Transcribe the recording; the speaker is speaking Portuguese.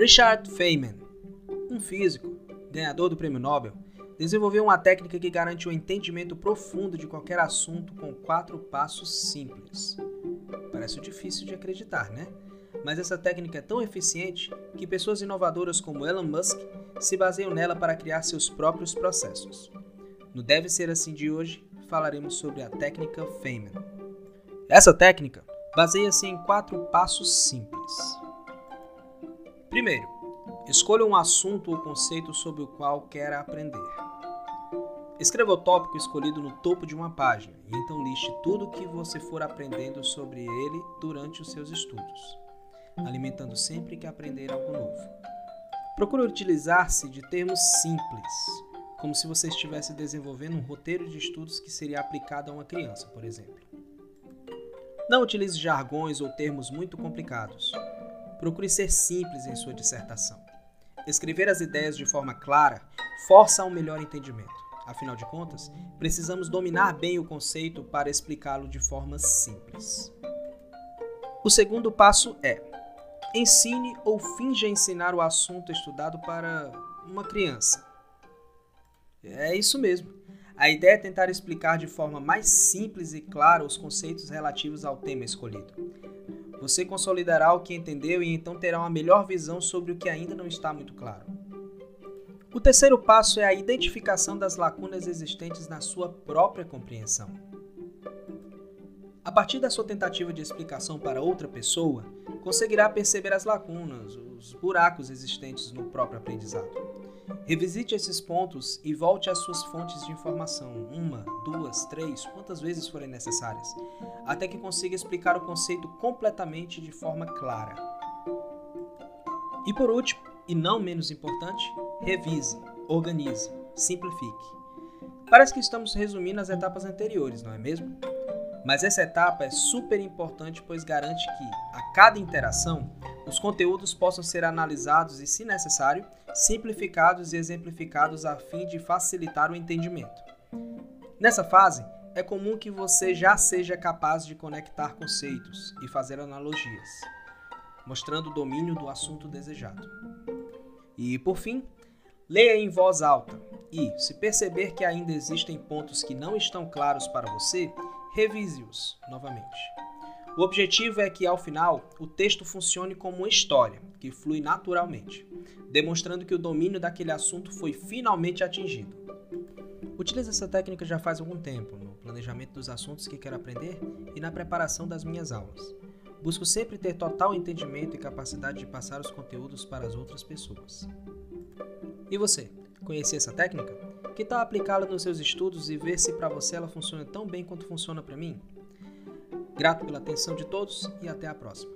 Richard Feynman, um físico, ganhador do prêmio Nobel, desenvolveu uma técnica que garante o um entendimento profundo de qualquer assunto com quatro passos simples. Parece difícil de acreditar, né? Mas essa técnica é tão eficiente que pessoas inovadoras como Elon Musk se baseiam nela para criar seus próprios processos. No Deve Ser Assim de hoje, falaremos sobre a técnica Feynman. Essa técnica baseia-se em quatro passos simples. Primeiro, escolha um assunto ou conceito sobre o qual quer aprender. Escreva o tópico escolhido no topo de uma página e então liste tudo o que você for aprendendo sobre ele durante os seus estudos, alimentando sempre que aprender algo novo. Procure utilizar-se de termos simples, como se você estivesse desenvolvendo um roteiro de estudos que seria aplicado a uma criança, por exemplo. Não utilize jargões ou termos muito complicados. Procure ser simples em sua dissertação. Escrever as ideias de forma clara força um melhor entendimento. Afinal de contas, precisamos dominar bem o conceito para explicá-lo de forma simples. O segundo passo é: ensine ou finja ensinar o assunto estudado para uma criança. É isso mesmo. A ideia é tentar explicar de forma mais simples e clara os conceitos relativos ao tema escolhido. Você consolidará o que entendeu e então terá uma melhor visão sobre o que ainda não está muito claro. O terceiro passo é a identificação das lacunas existentes na sua própria compreensão. A partir da sua tentativa de explicação para outra pessoa, conseguirá perceber as lacunas, os buracos existentes no próprio aprendizado. Revisite esses pontos e volte às suas fontes de informação, uma, duas, três, quantas vezes forem necessárias, até que consiga explicar o conceito completamente de forma clara. E por último, e não menos importante, revise, organize, simplifique. Parece que estamos resumindo as etapas anteriores, não é mesmo? Mas essa etapa é super importante, pois garante que, a cada interação, os conteúdos possam ser analisados e, se necessário, simplificados e exemplificados a fim de facilitar o entendimento. Nessa fase, é comum que você já seja capaz de conectar conceitos e fazer analogias, mostrando o domínio do assunto desejado. E, por fim, leia em voz alta e, se perceber que ainda existem pontos que não estão claros para você, revise-os novamente. O objetivo é que, ao final, o texto funcione como uma história, que flui naturalmente, demonstrando que o domínio daquele assunto foi finalmente atingido. Utilizo essa técnica já faz algum tempo, no planejamento dos assuntos que quero aprender e na preparação das minhas aulas. Busco sempre ter total entendimento e capacidade de passar os conteúdos para as outras pessoas. E você, conhecia essa técnica? Que tal aplicá-la nos seus estudos e ver se para você ela funciona tão bem quanto funciona para mim? Grato pela atenção de todos e até a próxima.